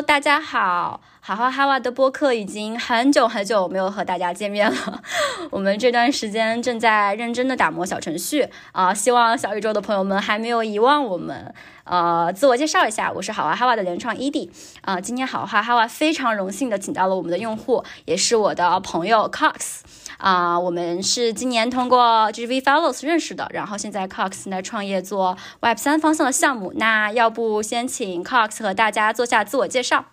大家好，好好哈娃的播客已经很久很久没有和大家见面了。我们这段时间正在认真的打磨小程序啊，希望小宇宙的朋友们还没有遗忘我们。呃，自我介绍一下，我是好娃哈娃的原创 ED 啊。今天好娃哈娃非常荣幸的请到了我们的用户，也是我的朋友 Cox 啊。我们是今年通过 GV Fellows 认识的，然后现在 Cox 在创业做 Web 三方向的项目。那要不先请 Cox 和大家做下自我介绍。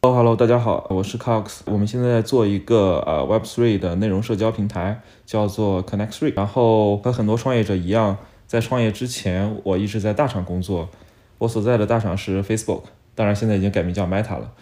Hello，Hello，大家好，我是 Cox。我们现在做一个呃 Web3 的内容社交平台，叫做 Connect Three。然后和很多创业者一样，在创业之前，我一直在大厂工作。我所在的大厂是 Facebook，当然现在已经改名叫 Meta 了。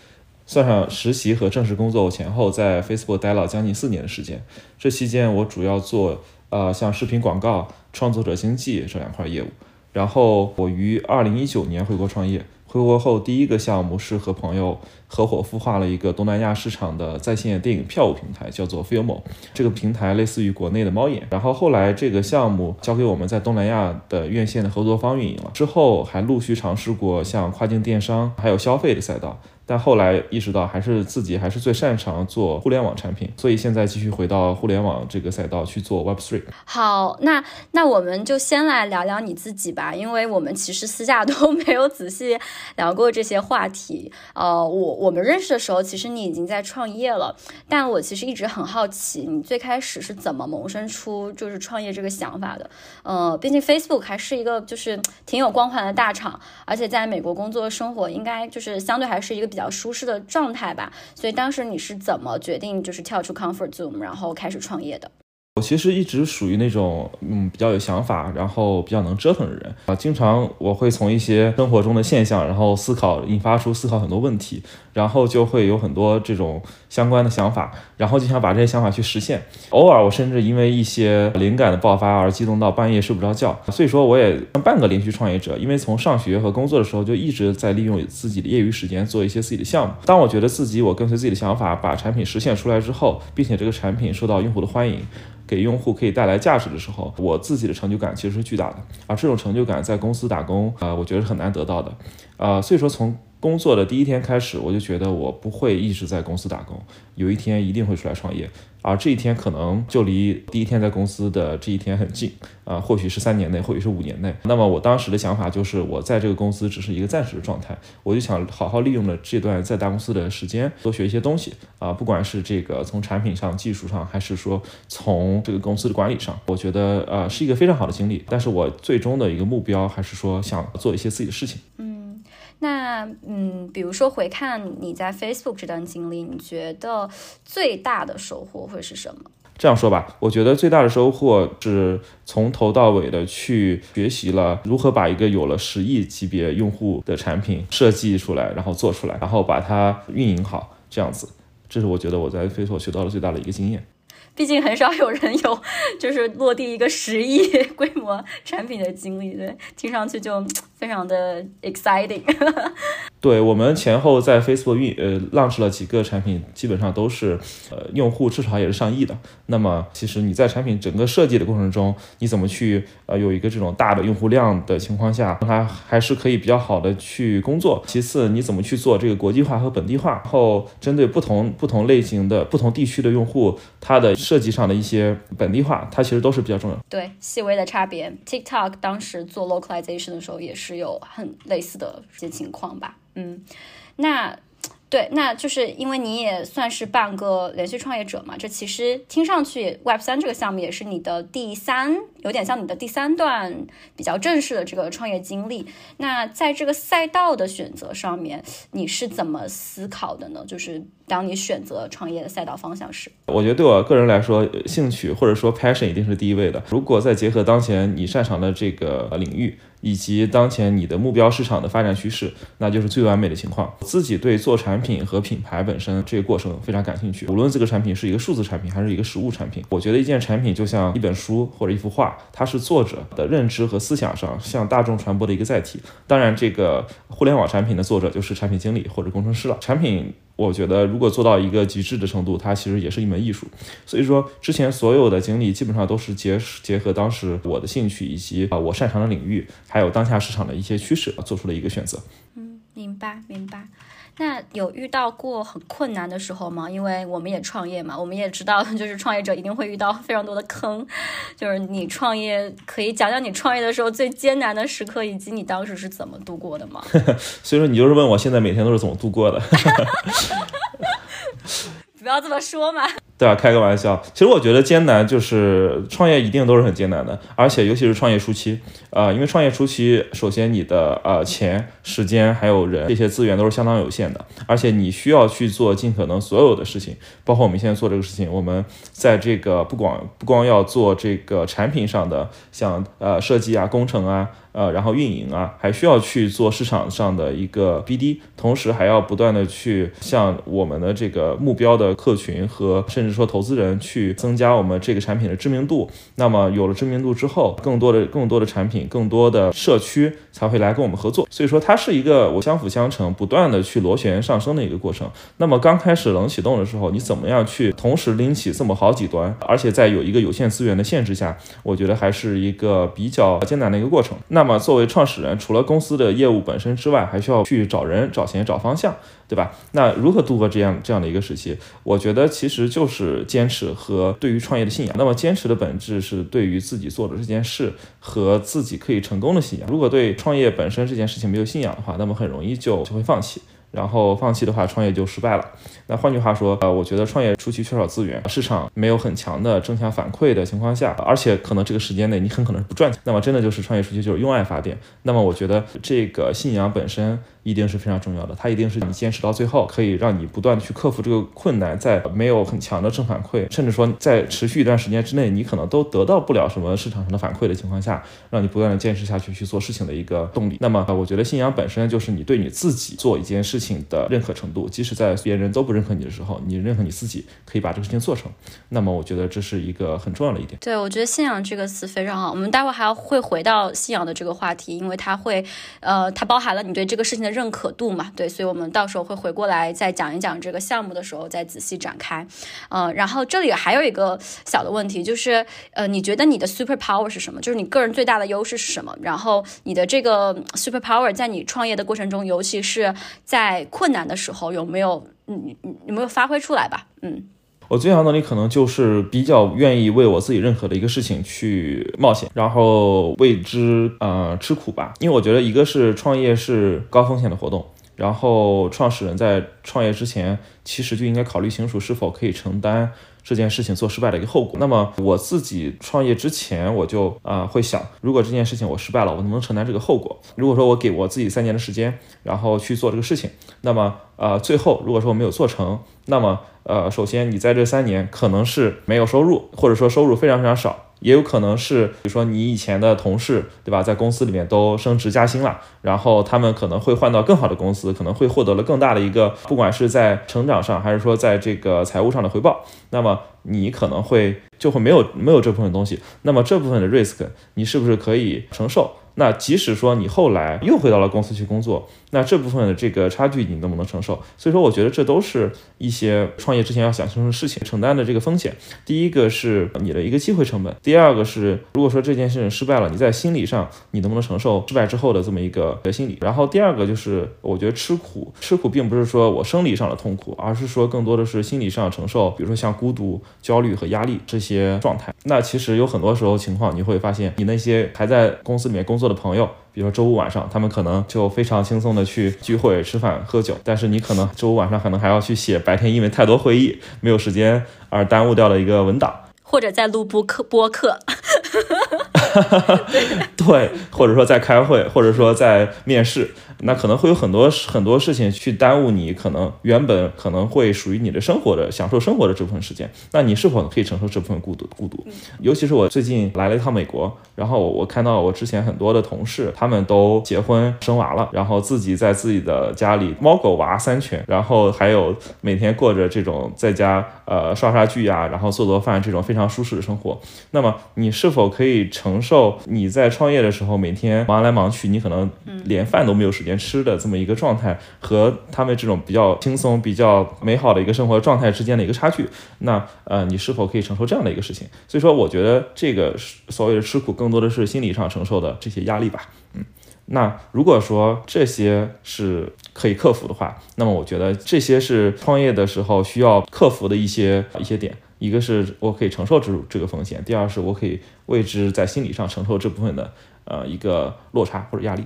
算上实习和正式工作，我前后在 Facebook 待了将近四年的时间。这期间，我主要做呃像视频广告、创作者经济这两块业务。然后我于二零一九年回国创业。回国后，第一个项目是和朋友合伙孵化了一个东南亚市场的在线电影票务平台，叫做 Filmo。这个平台类似于国内的猫眼。然后后来这个项目交给我们在东南亚的院线的合作方运营了。之后还陆续尝试过像跨境电商，还有消费的赛道。但后来意识到，还是自己还是最擅长做互联网产品，所以现在继续回到互联网这个赛道去做 Web Three。好，那那我们就先来聊聊你自己吧，因为我们其实私下都没有仔细聊过这些话题。呃，我我们认识的时候，其实你已经在创业了，但我其实一直很好奇，你最开始是怎么萌生出就是创业这个想法的？呃，毕竟 Facebook 还是一个就是挺有光环的大厂，而且在美国工作生活，应该就是相对还是一个。比较舒适的状态吧，所以当时你是怎么决定就是跳出 comfort zone，然后开始创业的？我其实一直属于那种嗯比较有想法，然后比较能折腾的人啊。经常我会从一些生活中的现象，然后思考，引发出思考很多问题，然后就会有很多这种相关的想法，然后就想把这些想法去实现。偶尔我甚至因为一些灵感的爆发而激动到半夜睡不着觉。所以说我也算半个连续创业者，因为从上学和工作的时候就一直在利用自己的业余时间做一些自己的项目。当我觉得自己我跟随自己的想法把产品实现出来之后，并且这个产品受到用户的欢迎。给用户可以带来价值的时候，我自己的成就感其实是巨大的，而这种成就感在公司打工，呃，我觉得是很难得到的，呃，所以说从工作的第一天开始，我就觉得我不会一直在公司打工，有一天一定会出来创业。而这一天可能就离第一天在公司的这一天很近啊，或许是三年内，或许是五年内。那么我当时的想法就是，我在这个公司只是一个暂时的状态，我就想好好利用了这段在大公司的时间，多学一些东西啊，不管是这个从产品上、技术上，还是说从这个公司的管理上，我觉得呃是一个非常好的经历。但是我最终的一个目标还是说想做一些自己的事情。那嗯，比如说回看你在 Facebook 这段经历，你觉得最大的收获会是什么？这样说吧，我觉得最大的收获是从头到尾的去学习了如何把一个有了十亿级别用户的产品设计出来，然后做出来，然后把它运营好，这样子，这是我觉得我在 Facebook 学到的最大的一个经验。毕竟很少有人有就是落地一个十亿 规模产品的经历，对，听上去就。非常的 exciting，对我们前后在 Facebook 运呃 launch 了几个产品，基本上都是呃用户至少也是上亿的。那么其实你在产品整个设计的过程中，你怎么去呃有一个这种大的用户量的情况下，它还是可以比较好的去工作。其次你怎么去做这个国际化和本地化，然后针对不同不同类型的不同地区的用户，它的设计上的一些本地化，它其实都是比较重要。对，细微的差别。TikTok 当时做 localization 的时候也是。是有很类似的一些情况吧，嗯，那对，那就是因为你也算是半个连续创业者嘛，这其实听上去 Web 三这个项目也是你的第三，有点像你的第三段比较正式的这个创业经历。那在这个赛道的选择上面，你是怎么思考的呢？就是当你选择创业的赛道方向时，我觉得对我个人来说，兴趣或者说 passion 一定是第一位的。如果再结合当前你擅长的这个领域。以及当前你的目标市场的发展趋势，那就是最完美的情况。自己对做产品和品牌本身这个过程非常感兴趣，无论这个产品是一个数字产品还是一个实物产品，我觉得一件产品就像一本书或者一幅画，它是作者的认知和思想上向大众传播的一个载体。当然，这个互联网产品的作者就是产品经理或者工程师了。产品。我觉得，如果做到一个极致的程度，它其实也是一门艺术。所以说，之前所有的经历基本上都是结结合当时我的兴趣以及啊我擅长的领域，还有当下市场的一些趋势，做出了一个选择。嗯，明白，明白。那有遇到过很困难的时候吗？因为我们也创业嘛，我们也知道，就是创业者一定会遇到非常多的坑。就是你创业，可以讲讲你创业的时候最艰难的时刻，以及你当时是怎么度过的吗？所以说，你就是问我现在每天都是怎么度过的。不要这么说嘛。对啊，开个玩笑。其实我觉得艰难就是创业一定都是很艰难的，而且尤其是创业初期，呃，因为创业初期，首先你的呃钱、时间还有人这些资源都是相当有限的，而且你需要去做尽可能所有的事情，包括我们现在做这个事情，我们在这个不光不光要做这个产品上的，像呃设计啊、工程啊。呃，然后运营啊，还需要去做市场上的一个 BD，同时还要不断的去向我们的这个目标的客群和甚至说投资人去增加我们这个产品的知名度。那么有了知名度之后，更多的更多的产品，更多的社区才会来跟我们合作。所以说它是一个我相辅相成，不断的去螺旋上升的一个过程。那么刚开始冷启动的时候，你怎么样去同时拎起这么好几端，而且在有一个有限资源的限制下，我觉得还是一个比较艰难的一个过程。那么，作为创始人，除了公司的业务本身之外，还需要去找人、找钱、找方向，对吧？那如何度过这样这样的一个时期？我觉得其实就是坚持和对于创业的信仰。那么，坚持的本质是对于自己做的这件事和自己可以成功的信仰。如果对创业本身这件事情没有信仰的话，那么很容易就就会放弃。然后放弃的话，创业就失败了。那换句话说，呃，我觉得创业初期缺少资源，市场没有很强的正向反馈的情况下，而且可能这个时间内你很可能是不赚钱，那么真的就是创业初期就是用爱发电。那么我觉得这个信仰本身。一定是非常重要的，它一定是你坚持到最后，可以让你不断的去克服这个困难，在没有很强的正反馈，甚至说在持续一段时间之内，你可能都得到不了什么市场上的反馈的情况下，让你不断的坚持下去去做事情的一个动力。那么，我觉得信仰本身就是你对你自己做一件事情的认可程度，即使在别人都不认可你的时候，你认可你自己可以把这个事情做成。那么，我觉得这是一个很重要的一点。对，我觉得信仰这个词非常好。我们待会还要会回到信仰的这个话题，因为它会，呃，它包含了你对这个事情的。认可度嘛，对，所以我们到时候会回过来再讲一讲这个项目的时候再仔细展开，嗯，然后这里还有一个小的问题，就是呃，你觉得你的 super power 是什么？就是你个人最大的优势是什么？然后你的这个 super power 在你创业的过程中，尤其是在困难的时候，有没有嗯有没有发挥出来吧？嗯。我最强能力可能就是比较愿意为我自己认可的一个事情去冒险，然后为之呃吃苦吧。因为我觉得一个是创业是高风险的活动，然后创始人在创业之前其实就应该考虑清楚是否可以承担这件事情做失败的一个后果。那么我自己创业之前我就啊会想，如果这件事情我失败了，我能不能承担这个后果？如果说我给我自己三年的时间，然后去做这个事情，那么呃最后如果说我没有做成，那么呃，首先你在这三年可能是没有收入，或者说收入非常非常少，也有可能是，比如说你以前的同事，对吧，在公司里面都升职加薪了，然后他们可能会换到更好的公司，可能会获得了更大的一个，不管是在成长上，还是说在这个财务上的回报，那么你可能会就会没有没有这部分东西，那么这部分的 risk 你是不是可以承受？那即使说你后来又回到了公司去工作，那这部分的这个差距你能不能承受？所以说，我觉得这都是一些创业之前要想清楚的事情，承担的这个风险。第一个是你的一个机会成本，第二个是如果说这件事情失败了，你在心理上你能不能承受失败之后的这么一个心理？然后第二个就是我觉得吃苦，吃苦并不是说我生理上的痛苦，而是说更多的是心理上承受，比如说像孤独、焦虑和压力这些状态。那其实有很多时候情况，你会发现你那些还在公司里面工作。的朋友，比如说周五晚上，他们可能就非常轻松的去聚会、吃饭、喝酒，但是你可能周五晚上可能还要去写白天因为太多会议没有时间而耽误掉了一个文档，或者在录播课播客，对，或者说在开会，或者说在面试。那可能会有很多很多事情去耽误你，可能原本可能会属于你的生活的享受生活的这部分时间。那你是否可以承受这部分孤独？孤独，尤其是我最近来了一趟美国，然后我看到我之前很多的同事，他们都结婚生娃了，然后自己在自己的家里猫狗娃三全，然后还有每天过着这种在家呃刷刷剧呀，然后做做饭这种非常舒适的生活。那么你是否可以承受你在创业的时候每天忙来忙去，你可能连饭都没有时。连吃的这么一个状态和他们这种比较轻松、比较美好的一个生活状态之间的一个差距，那呃，你是否可以承受这样的一个事情？所以说，我觉得这个所谓的吃苦，更多的是心理上承受的这些压力吧。嗯，那如果说这些是可以克服的话，那么我觉得这些是创业的时候需要克服的一些一些点。一个是我可以承受这这个风险，第二是我可以为之在心理上承受这部分的呃一个落差或者压力。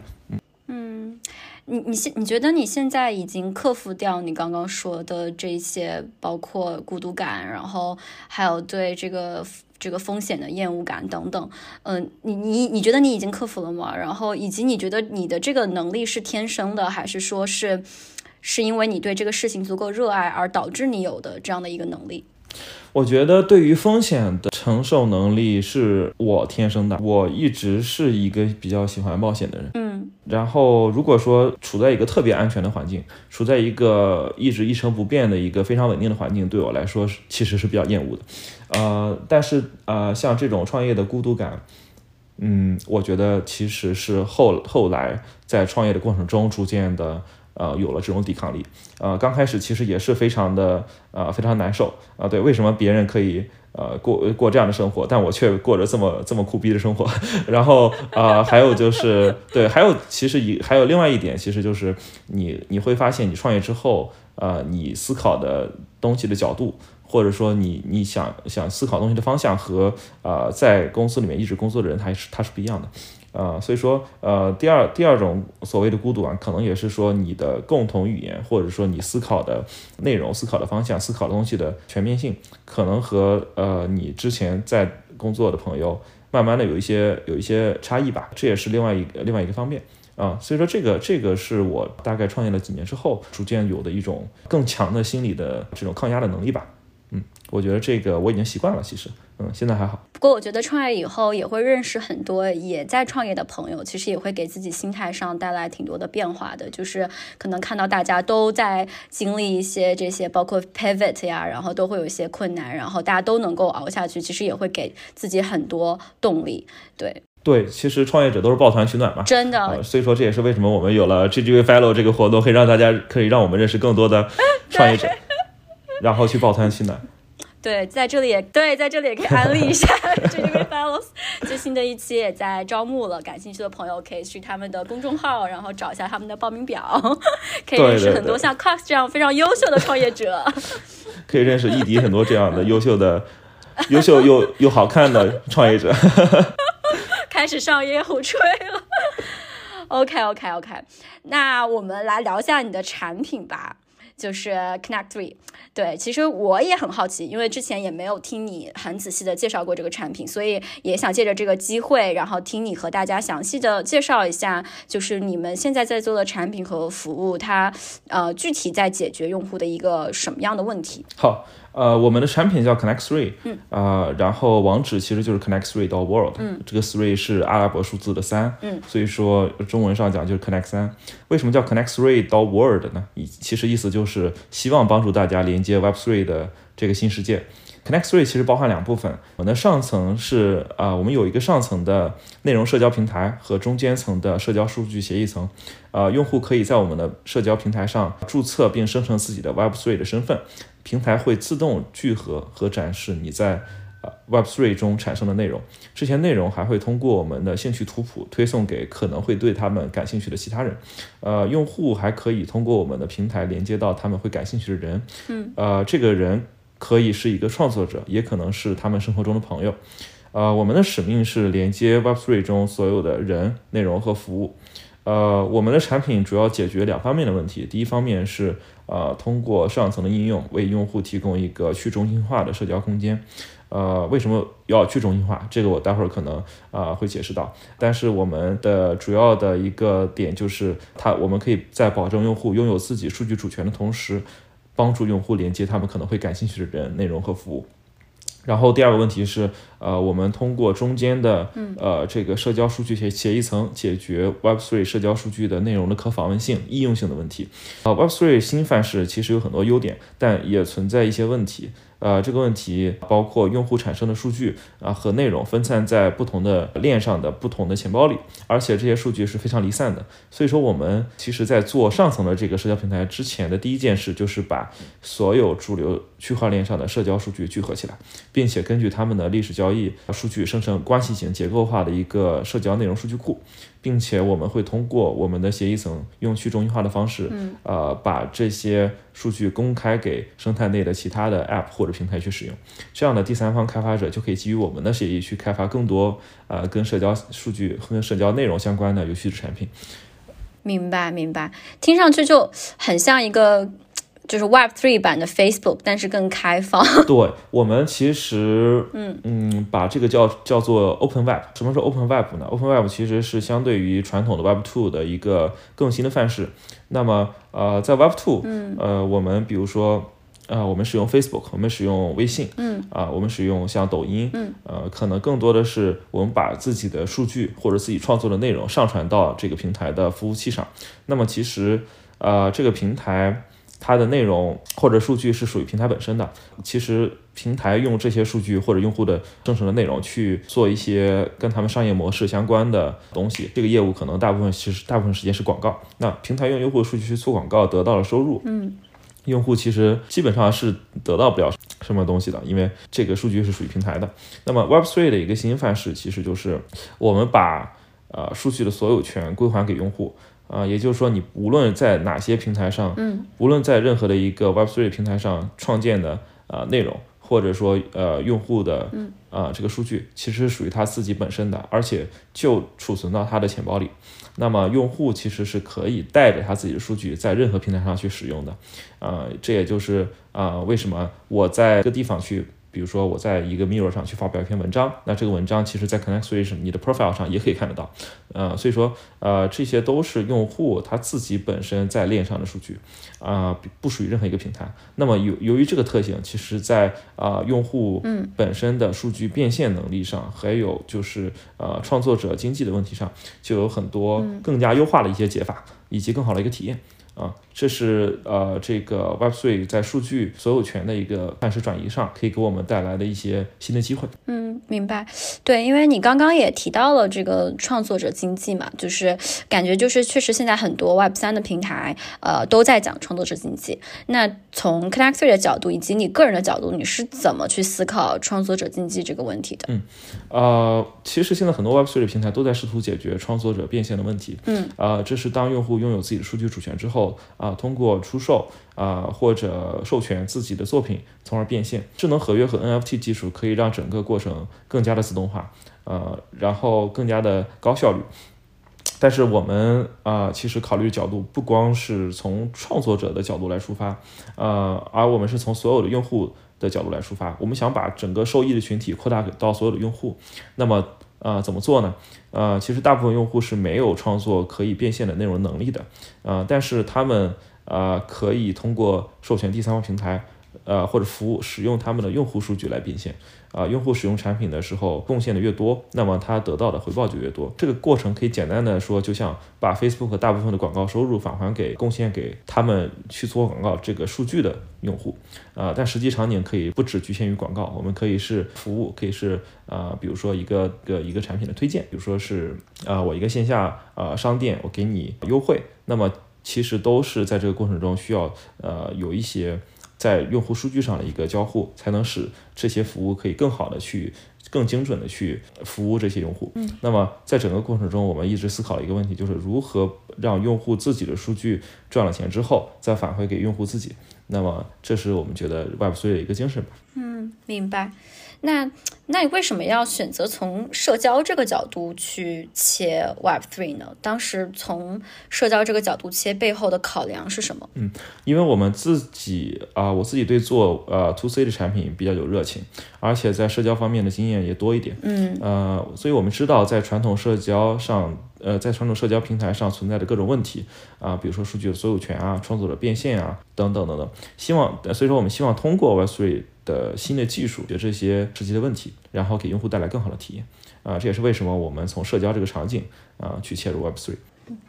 你你现你觉得你现在已经克服掉你刚刚说的这些，包括孤独感，然后还有对这个。这个风险的厌恶感等等，嗯，你你你觉得你已经克服了吗？然后以及你觉得你的这个能力是天生的，还是说是是因为你对这个事情足够热爱而导致你有的这样的一个能力？我觉得对于风险的承受能力是我天生的，我一直是一个比较喜欢冒险的人。嗯，然后如果说处在一个特别安全的环境，处在一个一直一成不变的一个非常稳定的环境，对我来说是其实是比较厌恶的。呃，但是呃，像这种创业的孤独感，嗯，我觉得其实是后后来在创业的过程中逐渐的。呃，有了这种抵抗力，呃，刚开始其实也是非常的，呃，非常难受啊。对，为什么别人可以呃过过这样的生活，但我却过着这么这么苦逼的生活？然后啊，还有就是，对，还有其实一还有另外一点，其实就是你你会发现，你创业之后，呃，你思考的东西的角度，或者说你你想想思考东西的方向，和呃在公司里面一直工作的人，他是他是不一样的。呃，所以说，呃，第二第二种所谓的孤独啊，可能也是说你的共同语言，或者说你思考的内容、思考的方向、思考的东西的全面性，可能和呃你之前在工作的朋友慢慢的有一些有一些差异吧，这也是另外一另外一个方面啊。所以说，这个这个是我大概创业了几年之后，逐渐有的一种更强的心理的这种抗压的能力吧。嗯，我觉得这个我已经习惯了，其实。嗯，现在还好。不过我觉得创业以后也会认识很多也在创业的朋友，其实也会给自己心态上带来挺多的变化的。就是可能看到大家都在经历一些这些，包括 pivot 呀，然后都会有一些困难，然后大家都能够熬下去，其实也会给自己很多动力。对对，其实创业者都是抱团取暖嘛，真的。所以说这也是为什么我们有了 GGV Fellow 这个活动，可以让大家可以让我们认识更多的创业者，然后去抱团取暖。对，在这里也对，在这里也可以安利一下 j v Fellows 最新的一期也在招募了，感兴趣的朋友可以去他们的公众号，然后找一下他们的报名表，可以认识很多像 Cox 这样非常优秀的创业者，可以认识易迪很多这样的优秀的、优秀又又好看的创业者，开始上烟壶吹了。OK OK OK，那我们来聊一下你的产品吧。就是 Connect Three，对，其实我也很好奇，因为之前也没有听你很仔细的介绍过这个产品，所以也想借着这个机会，然后听你和大家详细的介绍一下，就是你们现在在做的产品和服务，它呃具体在解决用户的一个什么样的问题？好。呃，我们的产品叫 Connect Three，嗯，啊，然后网址其实就是 Connect Three 到 World，嗯，这个 Three 是阿拉伯数字的三，嗯，所以说中文上讲就是 Connect 三。为什么叫 Connect Three 到 World 呢？意其实意思就是希望帮助大家连接 Web Three 的这个新世界。Connect Three 其实包含两部分，我们的上层是啊，我们有一个上层的内容社交平台和中间层的社交数据协议层，呃，用户可以在我们的社交平台上注册并生成自己的 Web Three 的身份。平台会自动聚合和展示你在呃 Web3 中产生的内容，这些内容还会通过我们的兴趣图谱推送给可能会对他们感兴趣的其他人。呃，用户还可以通过我们的平台连接到他们会感兴趣的人。嗯，呃，这个人可以是一个创作者，也可能是他们生活中的朋友。呃，我们的使命是连接 Web3 中所有的人、内容和服务。呃，我们的产品主要解决两方面的问题。第一方面是，呃，通过上层的应用为用户提供一个去中心化的社交空间。呃，为什么要去中心化？这个我待会儿可能啊会解释到。但是我们的主要的一个点就是，它我们可以在保证用户拥有自己数据主权的同时，帮助用户连接他们可能会感兴趣的人、内容和服务。然后第二个问题是，呃，我们通过中间的呃这个社交数据协协议层解决 Web3 社交数据的内容的可访问性、易用性的问题。啊，Web3 新范式其实有很多优点，但也存在一些问题。呃，这个问题包括用户产生的数据啊和内容分散在不同的链上的不同的钱包里，而且这些数据是非常离散的。所以说，我们其实在做上层的这个社交平台之前的第一件事，就是把所有主流区块链上的社交数据聚合起来，并且根据他们的历史交易数据生成关系型结构化的一个社交内容数据库。并且我们会通过我们的协议层用去中心化的方式，呃，把这些数据公开给生态内的其他的 App 或者平台去使用。这样的第三方开发者就可以基于我们的协议去开发更多呃跟社交数据和跟社交内容相关的有趣的产品。明白，明白，听上去就很像一个。就是 Web Three 版的 Facebook，但是更开放。对我们其实，嗯嗯，把这个叫叫做 Open Web。什么是 Open Web 呢？Open Web 其实是相对于传统的 Web Two 的一个更新的范式。那么，呃，在 Web Two，嗯，呃，我们比如说，呃，我们使用 Facebook，我们使用微信，嗯，啊，我们使用像抖音，嗯，呃，可能更多的是我们把自己的数据或者自己创作的内容上传到这个平台的服务器上。那么，其实，呃，这个平台。它的内容或者数据是属于平台本身的。其实平台用这些数据或者用户的生成的内容去做一些跟他们商业模式相关的东西，这个业务可能大部分其实大部分时间是广告。那平台用用户的数据去做广告得到了收入，嗯，用户其实基本上是得到不了什么东西的，因为这个数据是属于平台的。那么 Web3 的一个新范式其实就是我们把呃数据的所有权归还给用户。啊，也就是说，你无论在哪些平台上，嗯，无论在任何的一个 Web3 平台上创建的啊内容，或者说呃用户的，嗯，啊这个数据其实是属于他自己本身的，而且就储存到他的钱包里。那么用户其实是可以带着他自己的数据在任何平台上去使用的。啊，这也就是啊为什么我在这个地方去。比如说我在一个 Mirror 上去发表一篇文章，那这个文章其实在 Connect 你的 Profile 上也可以看得到，呃，所以说呃这些都是用户他自己本身在链上的数据，啊不属于任何一个平台。那么由由于这个特性，其实在啊用户本身的数据变现能力上，还有就是呃创作者经济的问题上，就有很多更加优化的一些解法，以及更好的一个体验。啊，这是呃，这个 Web3 在数据所有权的一个范式转移上，可以给我们带来的一些新的机会。嗯，明白。对，因为你刚刚也提到了这个创作者经济嘛，就是感觉就是确实现在很多 Web3 的平台，呃，都在讲创作者经济。那从 Connect3 的角度以及你个人的角度，你是怎么去思考创作者经济这个问题的？嗯，呃，其实现在很多 Web3 的平台都在试图解决创作者变现的问题。嗯，啊，这是当用户拥有自己的数据主权之后。啊，通过出售啊或者授权自己的作品，从而变现。智能合约和 NFT 技术可以让整个过程更加的自动化，呃，然后更加的高效率。但是我们啊，其实考虑角度不光是从创作者的角度来出发，呃，而我们是从所有的用户的角度来出发。我们想把整个受益的群体扩大到所有的用户。那么，啊，怎么做呢？呃，其实大部分用户是没有创作可以变现的内容能力的，呃，但是他们呃可以通过授权第三方平台，呃或者服务使用他们的用户数据来变现。啊，用户使用产品的时候贡献的越多，那么他得到的回报就越多。这个过程可以简单的说，就像把 Facebook 大部分的广告收入返还给贡献给他们去做广告这个数据的用户。啊，但实际场景可以不只局限于广告，我们可以是服务，可以是啊，比如说一个个一个产品的推荐，比如说是啊，我一个线下啊商店，我给你优惠，那么其实都是在这个过程中需要呃有一些。在用户数据上的一个交互，才能使这些服务可以更好的去、更精准的去服务这些用户。嗯，那么在整个过程中，我们一直思考一个问题，就是如何让用户自己的数据赚了钱之后，再返回给用户自己。那么，这是我们觉得 Web3 的一个精神吧。嗯，明白。那，那你为什么要选择从社交这个角度去切 Web Three 呢？当时从社交这个角度切背后的考量是什么？嗯，因为我们自己啊，我自己对做呃 To C 的产品比较有热情，而且在社交方面的经验也多一点。嗯，呃，所以我们知道在传统社交上，呃，在传统社交平台上存在的各种问题啊，比如说数据的所有权啊、创作者变现啊等等等等。希望，所以说我们希望通过 Web Three。的新的技术，解决这些实际的问题，然后给用户带来更好的体验，啊，这也是为什么我们从社交这个场景啊去切入 Web Three。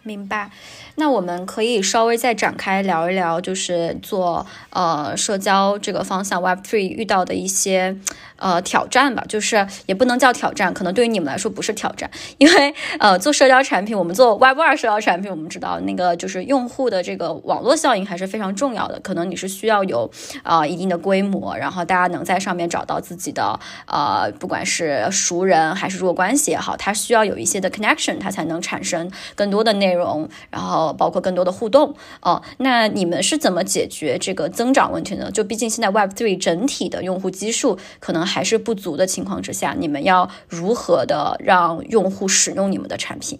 明白。那我们可以稍微再展开聊一聊，就是做呃社交这个方向 Web Three 遇到的一些呃挑战吧。就是也不能叫挑战，可能对于你们来说不是挑战，因为呃做社交产品，我们做 Web 二社交产品，我们知道那个就是用户的这个网络效应还是非常重要的。可能你是需要有呃一定的规模，然后大家能在上面找到自己的呃不管是熟人还是弱关系也好，它需要有一些的 connection，它才能产生更多的内容，然后包括更多的互动哦。那你们是怎么解决这个增长问题呢？就毕竟现在 Web Three 整体的用户基数可能还是不足的情况之下，你们要如何的让用户使用你们的产品？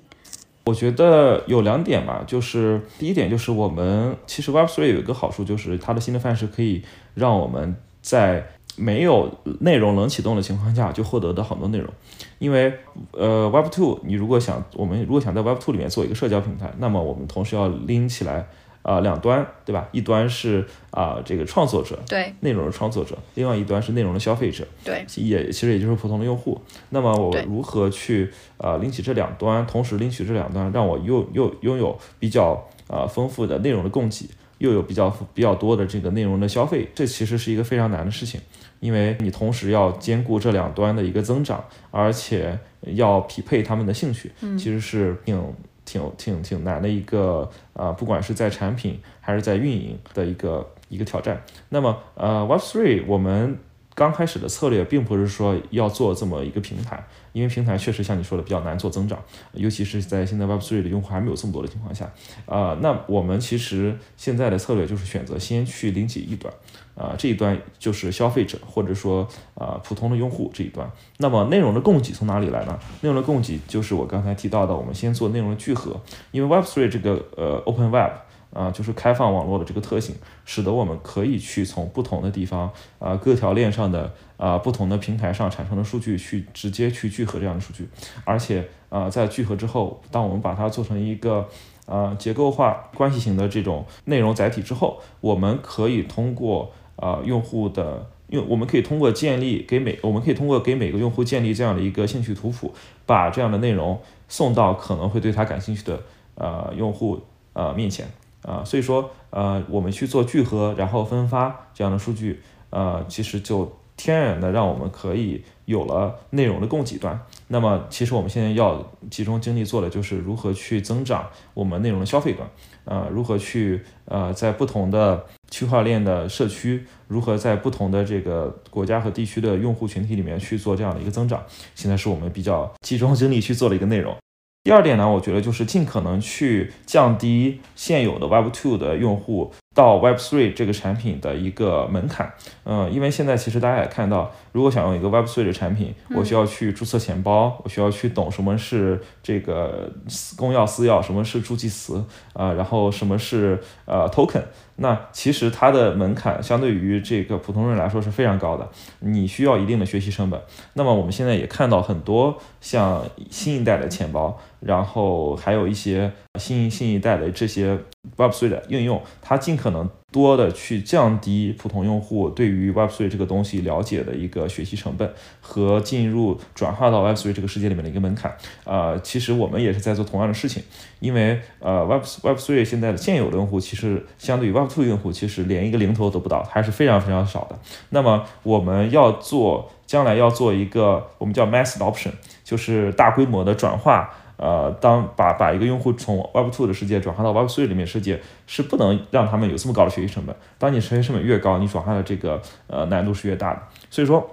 我觉得有两点吧，就是第一点就是我们其实 Web Three 有一个好处，就是它的新的范式可以让我们在没有内容冷启动的情况下就获得的很多内容。因为呃 Web Two 你如果想我们如果想在 Web Two 里面做一个社交平台，那么我们同时要拎起来啊两端，对吧？一端是啊这个创作者，对内容的创作者，另外一端是内容的消费者，对，也其实也就是普通的用户。那么我如何去呃拎起这两端，同时拎取这两端，让我又又拥有比较呃丰富的内容的供给，又有比较比较多的这个内容的消费，这其实是一个非常难的事情，因为你同时要兼顾这两端的一个增长，而且要匹配他们的兴趣，其实是挺。挺挺挺难的一个啊、不管是在产品还是在运营的一个一个挑战。那么呃，Web Three 我们刚开始的策略并不是说要做这么一个平台，因为平台确实像你说的比较难做增长，尤其是在现在 Web Three 的用户还没有这么多的情况下，啊、那我们其实现在的策略就是选择先去拎起一端，啊、这一端就是消费者或者说啊、普通的用户这一端。那么内容的供给从哪里来呢？内容的供给就是我刚才提到的，我们先做内容的聚合，因为 Web Three 这个呃 Open Web。啊、就是开放网络的这个特性，使得我们可以去从不同的地方啊、各条链上的啊、不同的平台上产生的数据，去直接去聚合这样的数据，而且啊、在聚合之后，当我们把它做成一个啊、结构化关系型的这种内容载体之后，我们可以通过啊、用户的。用我们可以通过建立给每，我们可以通过给每个用户建立这样的一个兴趣图谱，把这样的内容送到可能会对他感兴趣的呃用户呃面前。啊、所以说，呃，我们去做聚合，然后分发这样的数据，呃，其实就天然的让我们可以有了内容的供给端。那么，其实我们现在要集中精力做的就是如何去增长我们内容的消费端，呃，如何去呃在不同的区块链的社区，如何在不同的这个国家和地区的用户群体里面去做这样的一个增长，现在是我们比较集中精力去做的一个内容。第二点呢，我觉得就是尽可能去降低现有的 Web Two 的用户到 Web Three 这个产品的一个门槛。嗯，因为现在其实大家也看到，如果想用一个 Web Three 的产品，我需要去注册钱包，我需要去懂什么是这个公钥私钥，什么是助记词啊、然后什么是呃 token。那其实它的门槛相对于这个普通人来说是非常高的，你需要一定的学习成本。那么我们现在也看到很多像新一代的钱包，然后还有一些新新一代的这些 Web3 的应用，它尽可能多的去降低普通用户对于 Web3 这个东西了解的一个学习成本和进入转化到 Web3 这个世界里面的一个门槛。啊、其实我们也是在做同样的事情，因为呃 Web Web3 现在的现有的用户，其实相对于 Web2 用户，其实连一个零头都不到，还是非常非常少的。那么我们要做，将来要做一个我们叫 mass adoption，就是大规模的转化。呃，当把把一个用户从 Web2 的世界转化到 Web3 里面世界，是不能让他们有这么高的学习成本。当你学习成本越高，你转化的这个呃难度是越大的。所以说，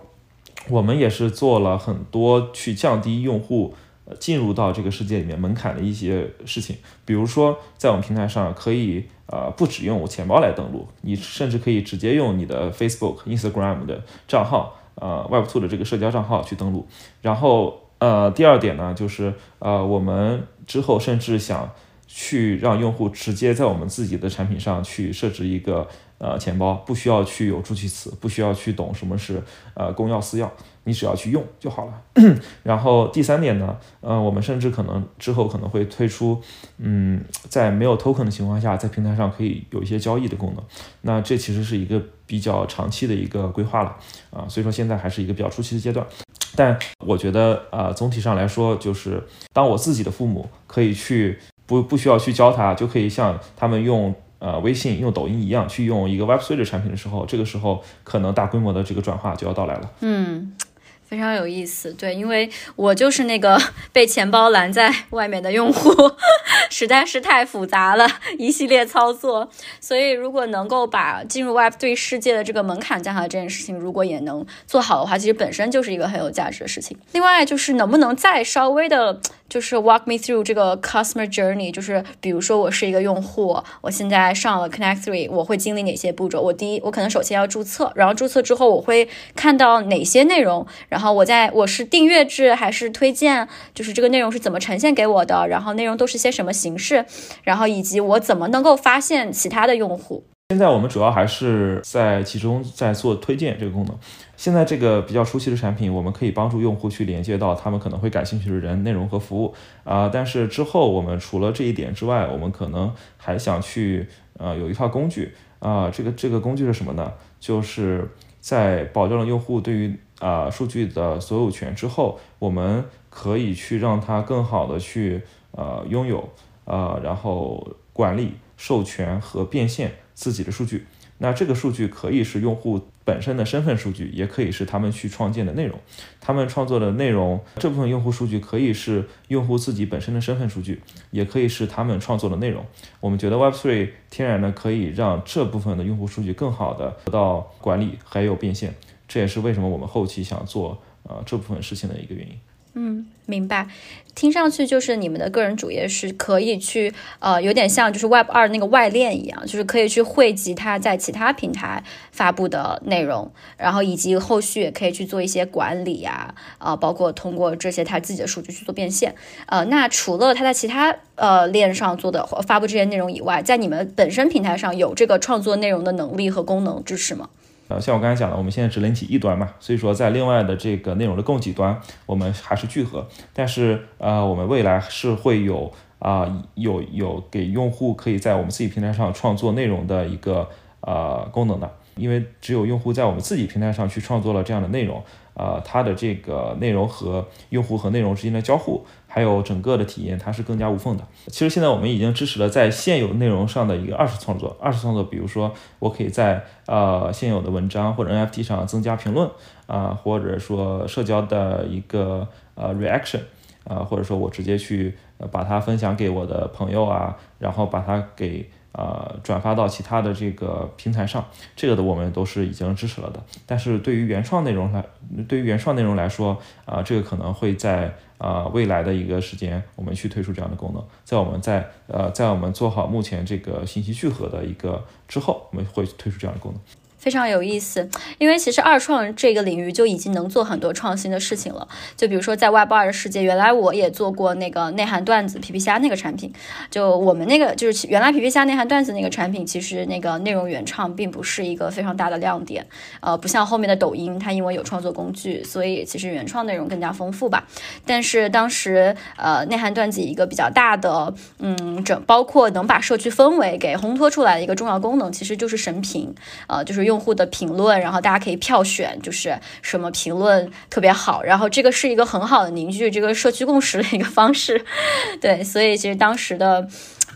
我们也是做了很多去降低用户呃进入到这个世界里面门槛的一些事情，比如说在我们平台上可以呃不只用钱包来登录，你甚至可以直接用你的 Facebook、Instagram 的账号，呃，Web Two 的这个社交账号去登录。然后呃第二点呢，就是呃我们之后甚至想去让用户直接在我们自己的产品上去设置一个呃钱包，不需要去有助记词，不需要去懂什么是呃公钥私钥，你只要去用就好了。然后第三点呢，呃，我们甚至可能之后可能会推出，嗯，在没有 token 的情况下，在平台上可以有一些交易的功能。那这其实是一个比较长期的一个规划了啊，所以说现在还是一个比较初期的阶段。但我觉得，呃，总体上来说，就是当我自己的父母可以去不不需要去教他，就可以像他们用呃微信、用抖音一样去用一个 Web3 的产品的时候，这个时候可能大规模的这个转化就要到来了。嗯。非常有意思，对，因为我就是那个 被钱包拦在 外面的用户，实在是太复杂了，一系列操作。所以，如果能够把进入 Web 对世界的这个门槛降下来，这件事情如果也能做好的话，其实本身就是一个很有价值的事情。另外，就是能不能再稍微的。就是 walk me through 这个 customer journey，就是比如说我是一个用户，我现在上了 Connect Three，我会经历哪些步骤？我第一，我可能首先要注册，然后注册之后我会看到哪些内容？然然后我在我是订阅制还是推荐？就是这个内容是怎么呈现给我的？然后内容都是些什么形式？然后以及我怎么能够发现其他的用户？现在我们主要还是在其中在做推荐这个功能。现在这个比较熟悉的产品，我们可以帮助用户去连接到他们可能会感兴趣的人、内容和服务啊。但是之后我们除了这一点之外，我们可能还想去呃有一套工具啊。这个这个工具是什么呢？就是在保证了用户对于啊数据的所有权之后，我们可以去让他更好的去呃拥有啊，然后管理、授权和变现。自己的数据，那这个数据可以是用户本身的身份数据，也可以是他们去创建的内容。他们创作的内容这部分用户数据可以是用户自己本身的身份数据，也可以是他们创作的内容。我们觉得 Web3 天然的可以让这部分的用户数据更好的得到管理还有变现，这也是为什么我们后期想做呃这部分事情的一个原因。嗯，明白。听上去就是你们的个人主页是可以去，呃，有点像就是 Web 二那个外链一样，就是可以去汇集它在其他平台发布的内容，然后以及后续也可以去做一些管理呀，啊，包括通过这些他自己的数据去做变现。呃，那除了他在其他呃链上做的发布这些内容以外，在你们本身平台上有这个创作内容的能力和功能支持吗？呃，像我刚才讲的，我们现在只能起一端嘛，所以说在另外的这个内容的供给端，我们还是聚合。但是呃，我们未来是会有啊，有有给用户可以在我们自己平台上创作内容的一个呃功能的，因为只有用户在我们自己平台上去创作了这样的内容。呃，它的这个内容和用户和内容之间的交互，还有整个的体验，它是更加无缝的。其实现在我们已经支持了在现有内容上的一个二次创作。二次创作，比如说我可以在呃现有的文章或者 NFT 上增加评论啊，或者说社交的一个呃 reaction 啊，或者说我直接去把它分享给我的朋友啊，然后把它给。呃，转发到其他的这个平台上，这个的我们都是已经支持了的。但是对于原创内容来，对于原创内容来说，啊，这个可能会在啊未来的一个时间，我们去推出这样的功能。在我们在呃，在我们做好目前这个信息聚合的一个之后，我们会推出这样的功能。非常有意思，因为其实二创这个领域就已经能做很多创新的事情了。就比如说在 Web 二的世界，原来我也做过那个内涵段子皮皮虾那个产品。就我们那个就是原来皮皮虾内涵段子那个产品，其实那个内容原创并不是一个非常大的亮点。呃，不像后面的抖音，它因为有创作工具，所以其实原创内容更加丰富吧。但是当时呃内涵段子一个比较大的嗯整，包括能把社区氛围给烘托出来的一个重要功能，其实就是神评，呃就是。用户的评论，然后大家可以票选，就是什么评论特别好，然后这个是一个很好的凝聚这个社区共识的一个方式。对，所以其实当时的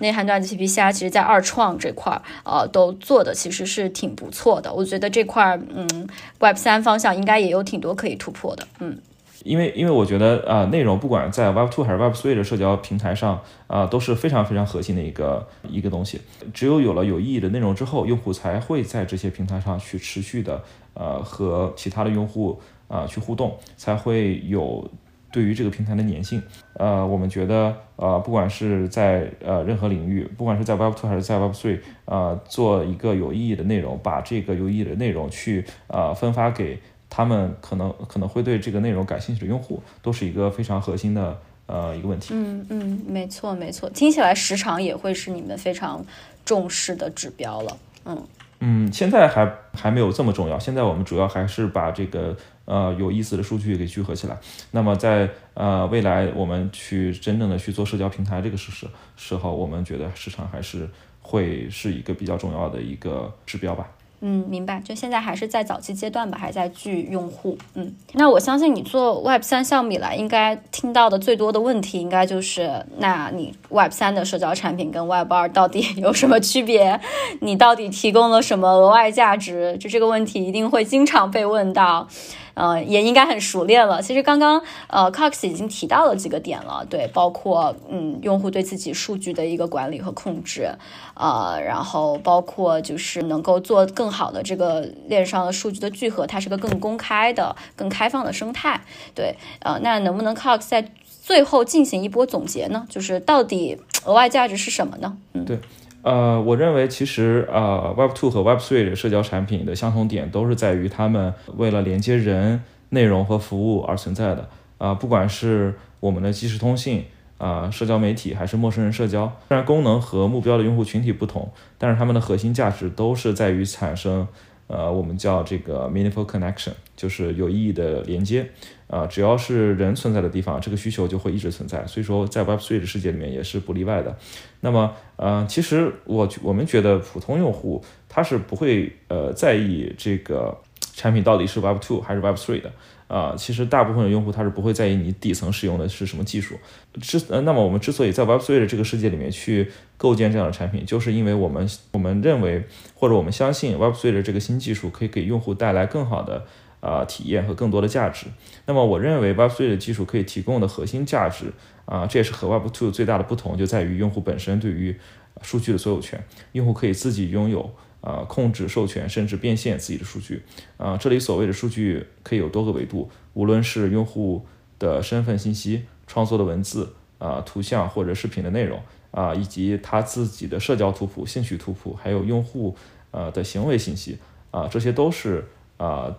内涵段子皮皮虾，其实，在二创这块儿，呃，都做的其实是挺不错的。我觉得这块儿，嗯，Web 三方向应该也有挺多可以突破的，嗯。因为，因为我觉得啊，内容不管在 Web Two 还是 Web Three 的社交平台上啊，都是非常非常核心的一个一个东西。只有有了有意义的内容之后，用户才会在这些平台上去持续的呃和其他的用户啊去互动，才会有对于这个平台的粘性。呃，我们觉得呃，不管是在呃任何领域，不管是在 Web Two 还是在 Web Three，啊，做一个有意义的内容，把这个有意义的内容去啊分发给。他们可能可能会对这个内容感兴趣的用户，都是一个非常核心的呃一个问题。嗯嗯，没错没错，听起来时长也会是你们非常重视的指标了。嗯嗯，现在还还没有这么重要，现在我们主要还是把这个呃有意思的数据给聚合起来。那么在呃未来我们去真正的去做社交平台这个事时时候，我们觉得市场还是会是一个比较重要的一个指标吧。嗯，明白。就现在还是在早期阶段吧，还在聚用户。嗯，那我相信你做 Web 三项目以来，应该听到的最多的问题，应该就是，那你 Web 三的社交产品跟 Web 二到底 有什么区别？你到底提供了什么额外价值？就这个问题一定会经常被问到。呃，也应该很熟练了。其实刚刚呃，Cox 已经提到了几个点了，对，包括嗯，用户对自己数据的一个管理和控制，呃，然后包括就是能够做更好的这个链上的数据的聚合，它是个更公开的、更开放的生态，对，呃，那能不能 Cox 在最后进行一波总结呢？就是到底额外价值是什么呢？嗯，对。呃，我认为其实呃，Web Two 和 Web Three 的社交产品的相同点都是在于他们为了连接人、内容和服务而存在的。啊，不管是我们的即时通信啊、社交媒体还是陌生人社交，虽然功能和目标的用户群体不同，但是它们的核心价值都是在于产生。呃，我们叫这个 meaningful connection，就是有意义的连接。啊，只要是人存在的地方，这个需求就会一直存在。所以说，在 Web3 的世界里面也是不例外的。那么，呃，其实我我们觉得普通用户他是不会呃在意这个产品到底是 Web2 还是 Web3 的。啊，其实大部分的用户他是不会在意你底层使用的是什么技术。之呃，那么我们之所以在 Web3 的这个世界里面去构建这样的产品，就是因为我们我们认为或者我们相信 Web3 的这个新技术可以给用户带来更好的啊体验和更多的价值。那么我认为 Web3 的技术可以提供的核心价值啊，这也是和 Web2 最大的不同，就在于用户本身对于数据的所有权，用户可以自己拥有。啊，控制、授权甚至变现自己的数据啊，这里所谓的数据可以有多个维度，无论是用户的身份信息、创作的文字啊、图像或者视频的内容啊，以及他自己的社交图谱、兴趣图谱，还有用户呃的行为信息啊，这些都是啊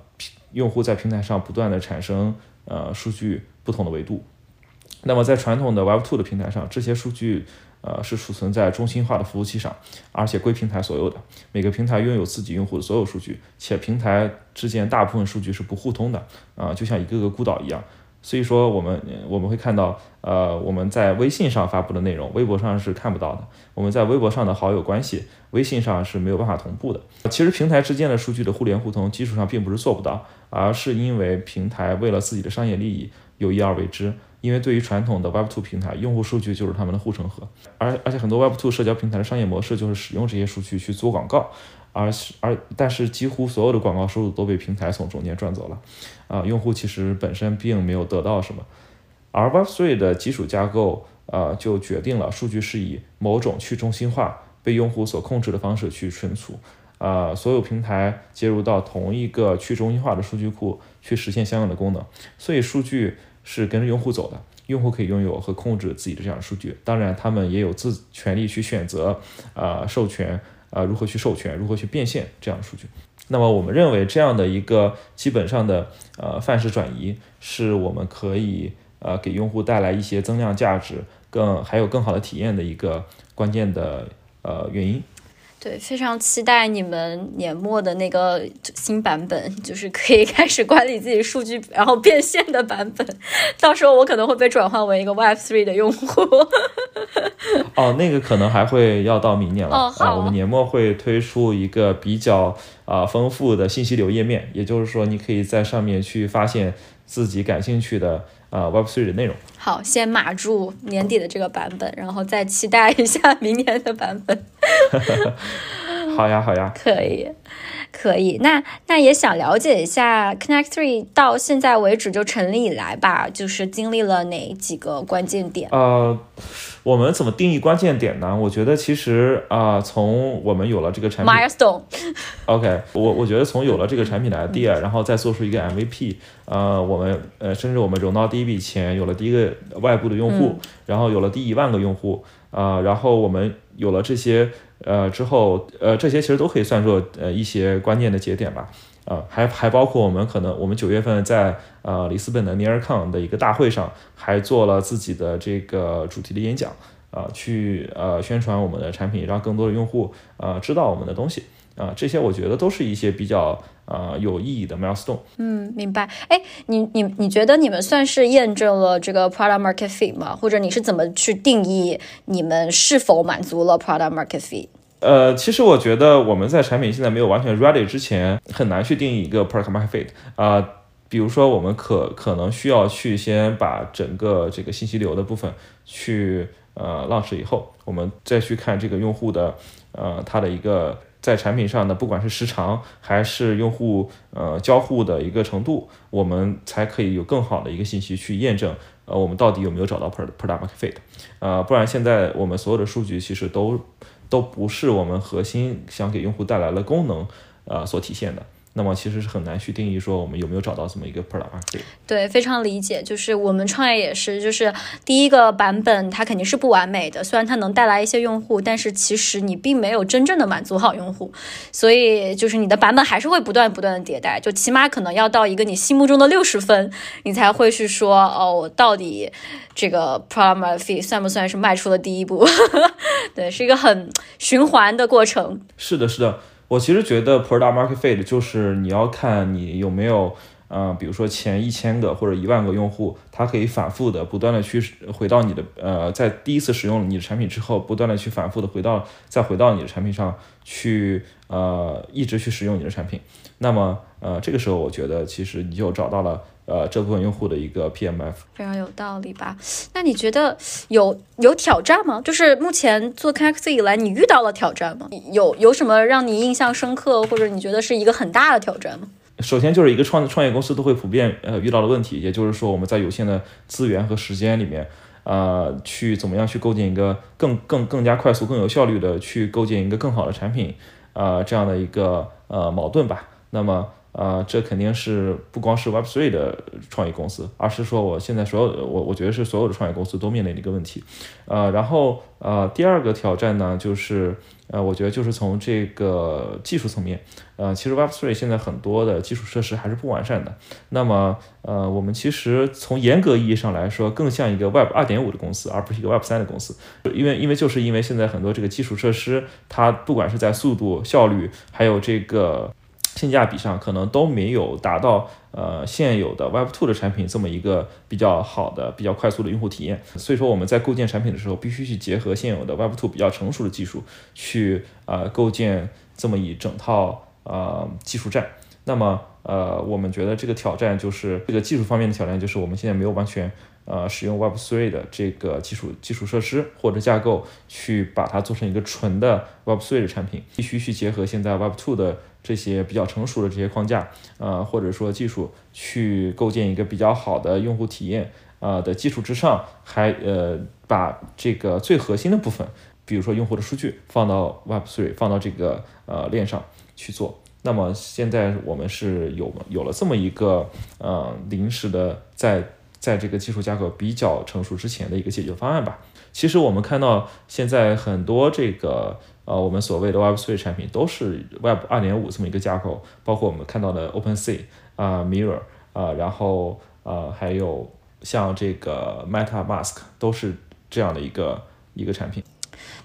用户在平台上不断的产生呃数据不同的维度。那么在传统的 Web2 的平台上，这些数据。呃，是储存在中心化的服务器上，而且归平台所有的。每个平台拥有自己用户的所有数据，且平台之间大部分数据是不互通的。啊，就像一个个孤岛一样。所以说，我们我们会看到，呃，我们在微信上发布的内容，微博上是看不到的。我们在微博上的好友关系，微信上是没有办法同步的。其实平台之间的数据的互联互通，基础上并不是做不到，而是因为平台为了自己的商业利益，有意而为之。因为对于传统的 Web2 平台，用户数据就是他们的护城河，而而且很多 Web2 社交平台的商业模式就是使用这些数据去做广告，而而但是几乎所有的广告收入都被平台从中间赚走了，啊，用户其实本身并没有得到什么，而 Web3 的基础架构，呃，就决定了数据是以某种去中心化、被用户所控制的方式去存储，啊，所有平台接入到同一个去中心化的数据库去实现相应的功能，所以数据。是跟着用户走的，用户可以拥有和控制自己的这样的数据，当然他们也有自权利去选择，呃，授权，啊，如何去授权，如何去变现这样的数据。那么我们认为这样的一个基本上的呃范式转移，是我们可以呃给用户带来一些增量价值，更还有更好的体验的一个关键的呃原因。对，非常期待你们年末的那个 新版本，就是可以开始管理自己数据，然后变现的版本。到时候我可能会被转换为一个 Web Three 的用户。哦，那个可能还会要到明年了啊。我们年末会推出一个比较啊丰富的信息流页面，也就是说，你可以在上面去发现自己感兴趣的。啊，Web Three 的内容。好，先码住年底的这个版本，然后再期待一下明年的版本。好呀，好呀，可以，可以。那那也想了解一下，Connect Three 到现在为止就成立以来吧，就是经历了哪几个关键点？呃。我们怎么定义关键点呢？我觉得其实啊，从我们有了这个产品，milestone，OK，我我觉得从有了这个产品的 idea，然后再做出一个 MVP，呃，我们呃，甚至我们融到第一笔钱，有了第一个外部的用户，然后有了第一万个用户，啊，然后我们有了这些呃之后，呃，这些其实都可以算作呃一些关键的节点吧。啊，还还包括我们可能，我们九月份在呃里斯本的 NearCon 的一个大会上，还做了自己的这个主题的演讲，啊，去呃宣传我们的产品，让更多的用户呃知道我们的东西，啊，这些我觉得都是一些比较啊有意义的 milestone。嗯，明白。哎，你你你觉得你们算是验证了这个 product market fit 吗？或者你是怎么去定义你们是否满足了 product market fit？呃，其实我觉得我们在产品现在没有完全 ready 之前，很难去定义一个 product market fit 啊。比如说，我们可可能需要去先把整个这个信息流的部分去呃 launch 以后，我们再去看这个用户的呃他的一个在产品上的不管是时长还是用户呃交互的一个程度，我们才可以有更好的一个信息去验证呃我们到底有没有找到 product market fit 呃，不然现在我们所有的数据其实都都不是我们核心想给用户带来的功能呃所体现的。那么其实是很难去定义说我们有没有找到这么一个 product market。对，非常理解。就是我们创业也是，就是第一个版本它肯定是不完美的，虽然它能带来一些用户，但是其实你并没有真正的满足好用户，所以就是你的版本还是会不断不断的迭代，就起码可能要到一个你心目中的六十分，你才会去说哦，我到底这个 product market 算不算是迈出了第一步？对，是一个很循环的过程。是的，是的。我其实觉得 product market fit 就是你要看你有没有，呃，比如说前一千个或者一万个用户，他可以反复的不断的去回到你的，呃，在第一次使用你的产品之后，不断的去反复的回到，再回到你的产品上去，呃，一直去使用你的产品。那么，呃，这个时候我觉得其实你就找到了。呃，这部分用户的一个 PMF 非常有道理吧？那你觉得有有挑战吗？就是目前做 Connect 以来，你遇到了挑战吗？有有什么让你印象深刻，或者你觉得是一个很大的挑战吗？首先就是一个创创业公司都会普遍呃遇到的问题，也就是说我们在有限的资源和时间里面，呃，去怎么样去构建一个更更更加快速、更有效率的去构建一个更好的产品，呃，这样的一个呃矛盾吧。那么。啊，这肯定是不光是 Web3 的创业公司，而是说我现在所有的我我觉得是所有的创业公司都面临的一个问题。呃，然后呃，第二个挑战呢，就是呃，我觉得就是从这个技术层面，呃，其实 Web3 现在很多的基础设施还是不完善的。那么呃，我们其实从严格意义上来说，更像一个 Web 二点五的公司，而不是一个 Web 三的公司。因为因为就是因为现在很多这个基础设施，它不管是在速度、效率，还有这个。性价比上可能都没有达到呃现有的 Web Two 的产品这么一个比较好的、比较快速的用户体验，所以说我们在构建产品的时候，必须去结合现有的 Web Two 比较成熟的技术，去呃构建这么一整套呃技术栈。那么呃我们觉得这个挑战就是这个技术方面的挑战，就是我们现在没有完全呃使用 Web Three 的这个基础基础设施或者架构去把它做成一个纯的 Web Three 的产品，必须去结合现在 Web Two 的。这些比较成熟的这些框架，呃，或者说技术，去构建一个比较好的用户体验，呃的基础之上，还呃把这个最核心的部分，比如说用户的数据放到 Web3，放到这个呃链上去做。那么现在我们是有有了这么一个呃临时的，在在这个技术架构比较成熟之前的一个解决方案吧。其实我们看到现在很多这个。呃，我们所谓的 Web3 产品都是 Web 二点五这么一个架构，包括我们看到的 OpenSea 啊，Mirror 啊，然后呃还有像这个 MetaMask 都是这样的一个一个产品。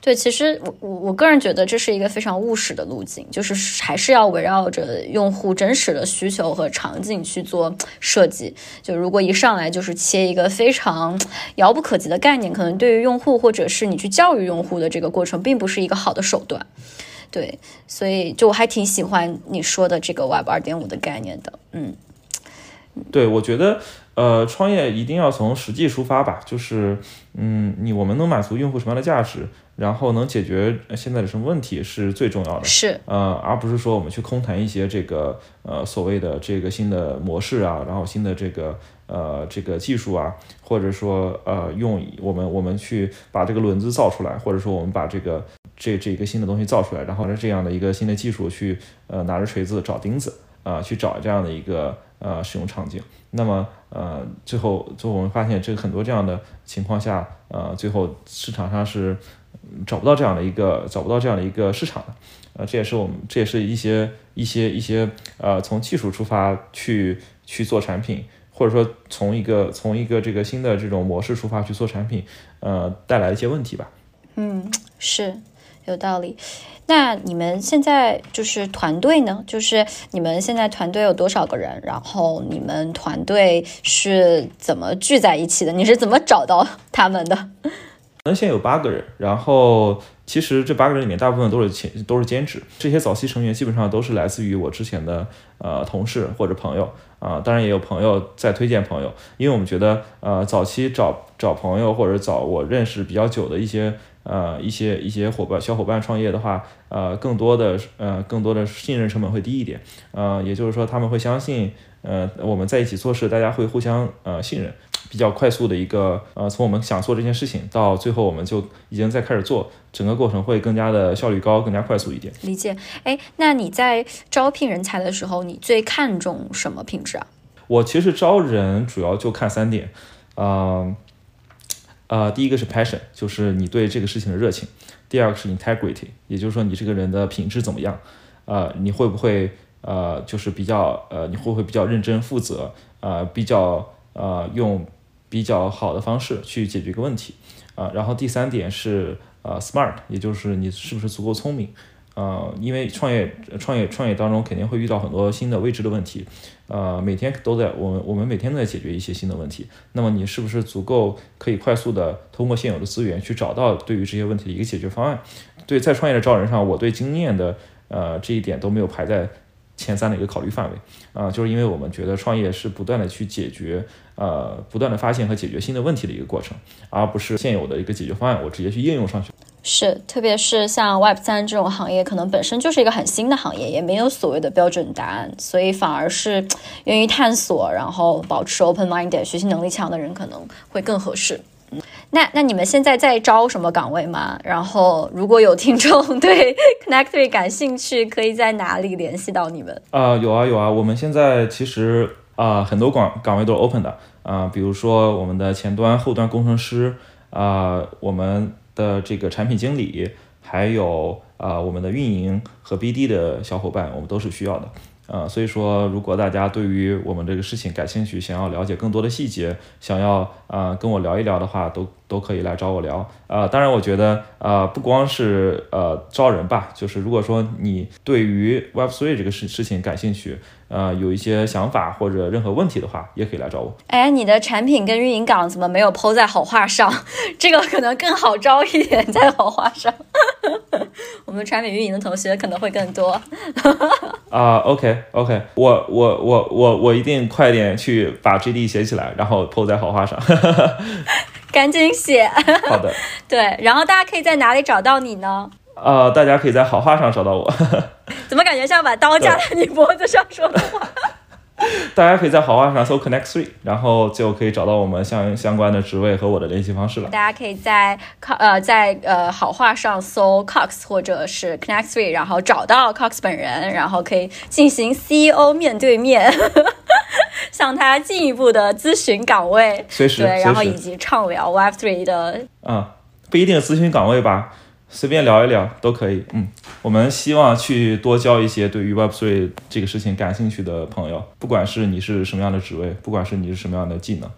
对，其实我我我个人觉得这是一个非常务实的路径，就是还是要围绕着用户真实的需求和场景去做设计。就如果一上来就是切一个非常遥不可及的概念，可能对于用户或者是你去教育用户的这个过程，并不是一个好的手段。对，所以就我还挺喜欢你说的这个 Web 二点五的概念的。嗯，对，我觉得。呃，创业一定要从实际出发吧，就是，嗯，你我们能满足用户什么样的价值，然后能解决现在的什么问题是最重要的，是，呃，而不是说我们去空谈一些这个，呃，所谓的这个新的模式啊，然后新的这个，呃，这个技术啊，或者说，呃，用我们我们去把这个轮子造出来，或者说我们把这个这这一个新的东西造出来，然后这样的一个新的技术去，呃，拿着锤子找钉子，啊，去找这样的一个。呃，使用场景，那么呃，最后最后我们发现，这个很多这样的情况下，呃，最后市场上是找不到这样的一个找不到这样的一个市场的，呃，这也是我们这也是一些一些一些呃，从技术出发去去做产品，或者说从一个从一个这个新的这种模式出发去做产品，呃，带来一些问题吧。嗯，是有道理。那你们现在就是团队呢？就是你们现在团队有多少个人？然后你们团队是怎么聚在一起的？你是怎么找到他们的？那现在有八个人，然后其实这八个人里面大部分都是前都是兼职，这些早期成员基本上都是来自于我之前的呃同事或者朋友啊，当然也有朋友在推荐朋友，因为我们觉得呃早期找找朋友或者找我认识比较久的一些呃一些一些伙伴小伙伴创业的话，呃更多的呃更多的信任成本会低一点，呃也就是说他们会相信呃我们在一起做事，大家会互相呃信任。比较快速的一个，呃，从我们想做这件事情到最后我们就已经在开始做，整个过程会更加的效率高，更加快速一点。理解。哎，那你在招聘人才的时候，你最看重什么品质啊？我其实招人主要就看三点，呃，呃，第一个是 passion，就是你对这个事情的热情；第二个是 integrity，也就是说你这个人的品质怎么样，呃，你会不会呃，就是比较呃，你会不会比较认真负责，呃，比较呃用。比较好的方式去解决一个问题，啊，然后第三点是呃 smart，也就是你是不是足够聪明，呃，因为创业创业创业当中肯定会遇到很多新的未知的问题，呃，每天都在我们我们每天都在解决一些新的问题，那么你是不是足够可以快速的通过现有的资源去找到对于这些问题的一个解决方案？对，在创业的招人上，我对经验的呃这一点都没有排在。前三的一个考虑范围啊，就是因为我们觉得创业是不断的去解决，呃，不断的发现和解决新的问题的一个过程，而不是现有的一个解决方案，我直接去应用上去。是，特别是像 Web 三这种行业，可能本身就是一个很新的行业，也没有所谓的标准答案，所以反而是愿意探索，然后保持 open mind，学习能力强的人可能会更合适。那那你们现在在招什么岗位吗？然后如果有听众对 Connect3 感兴趣，可以在哪里联系到你们？啊，有啊有啊，我们现在其实啊很多岗岗位都是 open 的啊，比如说我们的前端、后端工程师啊，我们的这个产品经理，还有啊我们的运营和 BD 的小伙伴，我们都是需要的。呃，所以说，如果大家对于我们这个事情感兴趣，想要了解更多的细节，想要呃跟我聊一聊的话，都都可以来找我聊。啊，当然，我觉得啊，不光是呃招人吧，就是如果说你对于 Web Three 这个事事情感兴趣。呃，有一些想法或者任何问题的话，也可以来找我。哎，你的产品跟运营岗怎么没有抛在好话上？这个可能更好招一点，在好话上。我们产品运营的同学可能会更多。啊，OK OK，我我我我我一定快点去把 GD 写起来，然后抛在好话上。赶紧写。好的。对，然后大家可以在哪里找到你呢？呃，大家可以在好话上找到我。怎么感觉像把刀架在你脖子上说的话？大家可以在好话上搜 Connect Three，然后就可以找到我们相相关的职位和我的联系方式了。大家可以在呃在呃好话上搜 Cox 或者是 Connect Three，然后找到 Cox 本人，然后可以进行 CEO 面对面向他进一步的咨询岗位，随时对，然后以及畅聊 Web Three 的啊，不一定咨询岗位吧。随便聊一聊都可以，嗯，我们希望去多交一些对于 Web Three 这个事情感兴趣的朋友，不管是你是什么样的职位，不管是你是什么样的技能。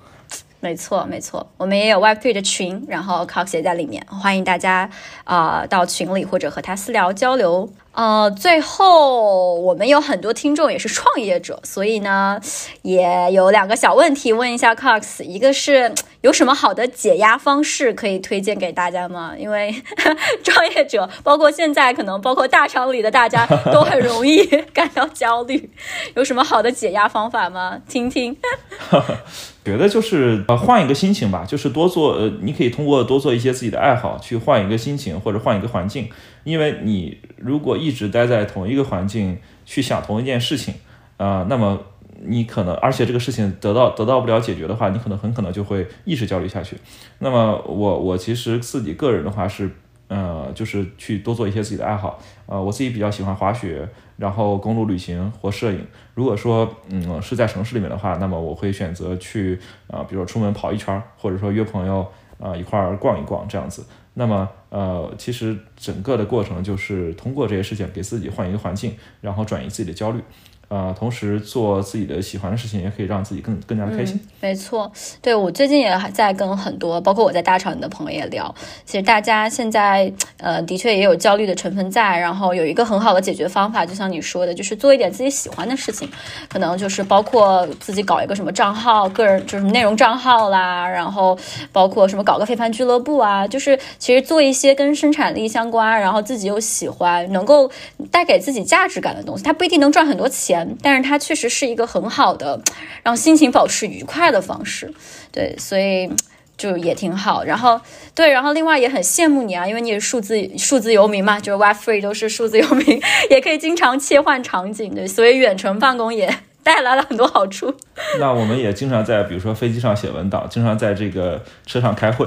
没错，没错，我们也有 Web3 的群，然后 Cox 也在里面，欢迎大家啊到群里或者和他私聊交流。呃，最后我们有很多听众也是创业者，所以呢，也有两个小问题问一下 Cox，一个是 有什么好的解压方式可以推荐给大家吗？因为 创业者，包括现在可能包括大厂里的大家都很容易感到焦虑，有什么好的解压方法吗？听听。觉得就是呃换一个心情吧，就是多做呃，你可以通过多做一些自己的爱好去换一个心情或者换一个环境，因为你如果一直待在同一个环境去想同一件事情啊，那么你可能而且这个事情得到得到不了解决的话，你可能很可能就会一直焦虑下去。那么我我其实自己个人的话是。呃，就是去多做一些自己的爱好。呃，我自己比较喜欢滑雪，然后公路旅行或摄影。如果说嗯是在城市里面的话，那么我会选择去啊，比如说出门跑一圈，或者说约朋友啊一块儿逛一逛这样子。那么呃，其实整个的过程就是通过这些事情给自己换一个环境，然后转移自己的焦虑。呃，同时做自己的喜欢的事情，也可以让自己更更加的开心。没错，对我最近也还在跟很多，包括我在大厂的朋友也聊，其实大家现在呃的确也有焦虑的成分在，然后有一个很好的解决方法，就像你说的，就是做一点自己喜欢的事情，可能就是包括自己搞一个什么账号，个人就是内容账号啦，然后包括什么搞个飞盘俱乐部啊，就是其实做一些跟生产力相关，然后自己又喜欢，能够带给自己价值感的东西，它不一定能赚很多钱，但是它确实是一个很好的 让心情保持愉快的方式。对，所以就也挺好。然后对，然后另外也很羡慕你啊，因为你是数字数字游民嘛，就是 Web Free 都是数字游民，也可以经常切换场景，对，所以远程办公也带来了很多好处。那我们也经常在比如说飞机上写文档，经常在这个车上开会。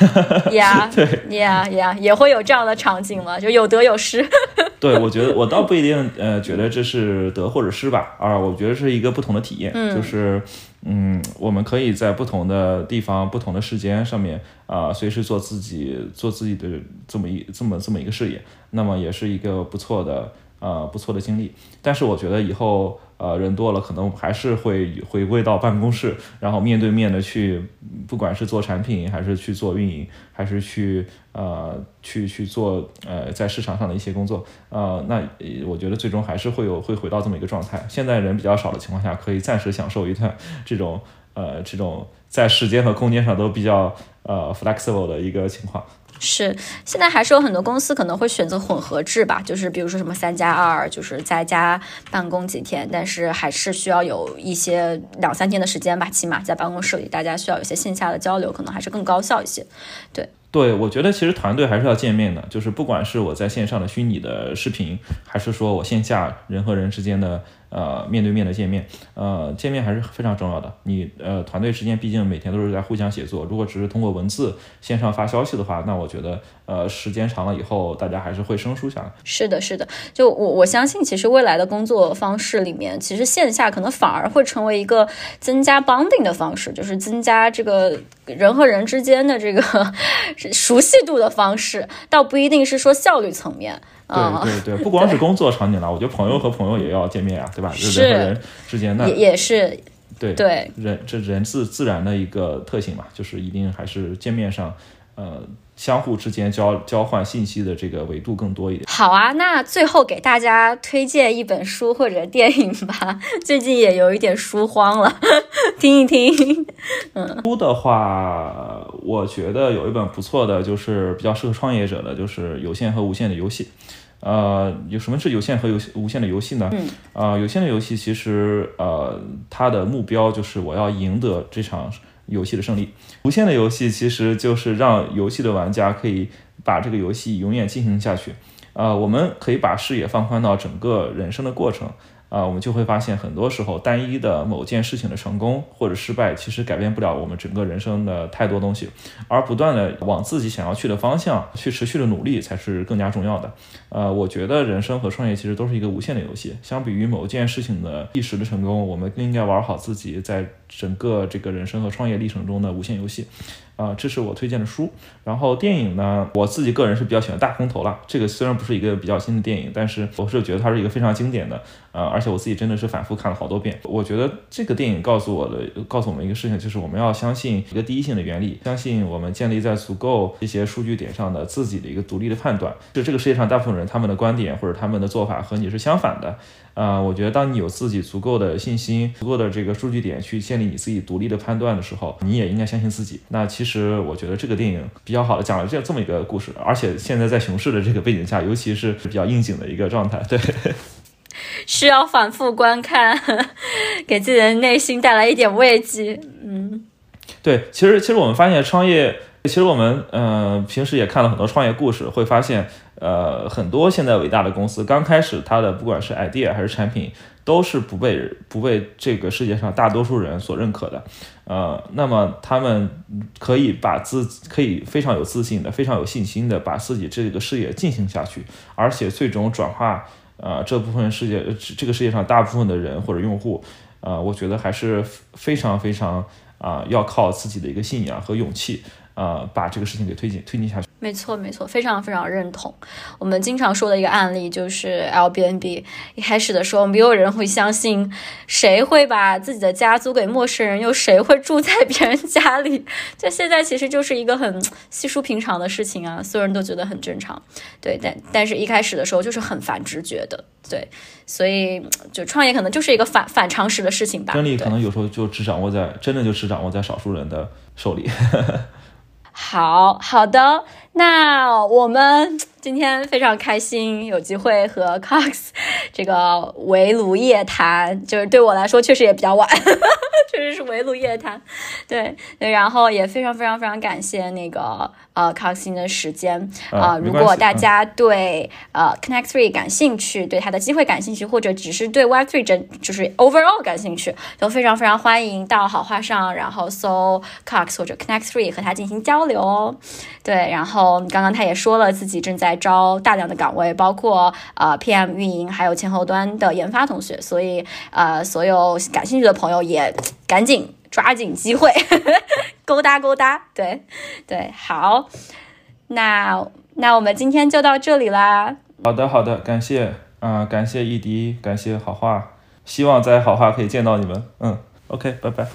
呀，对呀呀，也会有这样的场景嘛，就有得有失。对，我觉得我倒不一定呃觉得这是得或者失吧，啊，我觉得是一个不同的体验，就是嗯，我们可以在不同的地方、不同的时间上面啊，随时做自己做自己的这么一这么这么一个事业，那么也是一个不错的呃不错的经历。但是我觉得以后呃人多了，可能还是会回归到办公室，然后面对面的去，不管是做产品，还是去做运营，还是去呃去去做呃在市场上的一些工作，呃，那我觉得最终还是会有会回到这么一个状态。现在人比较少的情况下，可以暂时享受一段这种呃这种在时间和空间上都比较呃 flexible 的一个情况。是，现在还是有很多公司可能会选择混合制吧，就是比如说什么三加二，就是在家办公几天，但是还是需要有一些两三天的时间吧，起码在办公室里，大家需要有一些线下的交流，可能还是更高效一些。对，对，我觉得其实团队还是要见面的，就是不管是我在线上的虚拟的视频，还是说我线下人和人之间的呃面对面的见面，呃，见面还是非常重要的。你呃团队之间毕竟每天都是在互相写作，如果只是通过文字线上发消息的话，那我觉得呃时间长了以后，大家还是会生疏下来。是的，是的，就我我相信，其实未来的工作方式里面，其实线下可能反而会成为一个增加 bonding 的方式，就是增加这个人和人之间的这个 熟悉度的方式，倒不一定是说效率层面。啊、对对对，不光是工作场景了，我觉得朋友和朋友也要见面啊，对吧？就是人和人之间那也也是对对。人这人自自然的一个特性嘛，就是一定还是见面上，呃，相互之间交交换信息的这个维度更多一点。好啊，那最后给大家推荐一本书或者电影吧，最近也有一点书荒了，听一听。嗯书的话，我觉得有一本不错的，就是比较适合创业者的，就是《有限和无限的游戏》。呃，有什么是有限和有无限的游戏呢？嗯，啊、有限的游戏其实呃，它的目标就是我要赢得这场游戏的胜利。无限的游戏其实就是让游戏的玩家可以把这个游戏永远进行下去。啊、我们可以把视野放宽到整个人生的过程。啊、我们就会发现，很多时候单一的某件事情的成功或者失败，其实改变不了我们整个人生的太多东西，而不断的往自己想要去的方向去持续的努力，才是更加重要的。呃，我觉得人生和创业其实都是一个无限的游戏。相比于某件事情的一时的成功，我们更应该玩好自己在整个这个人生和创业历程中的无限游戏。啊、这是我推荐的书。然后电影呢，我自己个人是比较喜欢《大空头》了。这个虽然不是一个比较新的电影，但是我是觉得它是一个非常经典的。呃，而且我自己真的是反复看了好多遍。我觉得这个电影告诉我的，告诉我们一个事情，就是我们要相信一个第一性的原理，相信我们建立在足够这些数据点上的自己的一个独立的判断。就这个世界上大部分人他们的观点或者他们的做法和你是相反的。啊、我觉得当你有自己足够的信心、足够的这个数据点去建立你自己独立的判断的时候，你也应该相信自己。那其实我觉得这个电影比较好的讲了这这么一个故事，而且现在在熊市的这个背景下，尤其是比较应景的一个状态。对，需要反复观看，给自己的内心带来一点慰藉。嗯对，其实其实我们发现创业，其实我们呃平时也看了很多创业故事，会发现呃很多现在伟大的公司刚开始它的不管是 idea 还是产品，都是不被不被这个世界上大多数人所认可的，呃，那么他们可以把自可以非常有自信的、非常有信心的把自己这个事业进行下去，而且最终转化呃这部分世界这这个世界上大部分的人或者用户，呃，我觉得还是非常非常啊、要靠自己的一个信仰和勇气。呃把这个事情给推进推进下去。没错，没错，非常非常认同。我们经常说的一个案例就是 Airbnb。一开始的时候，没有人会相信，谁会把自己的家租给陌生人，又谁会住在别人家里？这现在其实就是一个很稀疏平常的事情啊，所有人都觉得很正常。对，但但是一开始的时候就是很反直觉的，对，所以就创业可能就是一个反反常识的事情吧。真理可能有时候就只掌握在真的就只掌握在少数人的手里。好好的，那我们今天非常开心，有机会和 Cox 这个围炉夜谈，就是对我来说确实也比较晚。确实是围炉夜谈，对对，然后也非常非常非常感谢那个呃康欣的时间啊。如果大家对呃 Connect Three 感兴趣，对他的机会感兴趣，或者只是对 Web Three 整就是 Overall 感兴趣，都非常非常欢迎到好话上，然后搜 Cox 或者 Connect Three 和他进行交流哦。对，然后刚刚他也说了自己正在招大量的岗位，包括呃 PM 运营，还有前后端的研发同学，所以呃所有感兴趣的朋友也。赶紧抓紧机会，勾搭勾搭，对对，好，那那我们今天就到这里啦。好的好的，感谢啊，感谢易迪，感谢好话，希望在好话可以见到你们。嗯，OK，拜拜。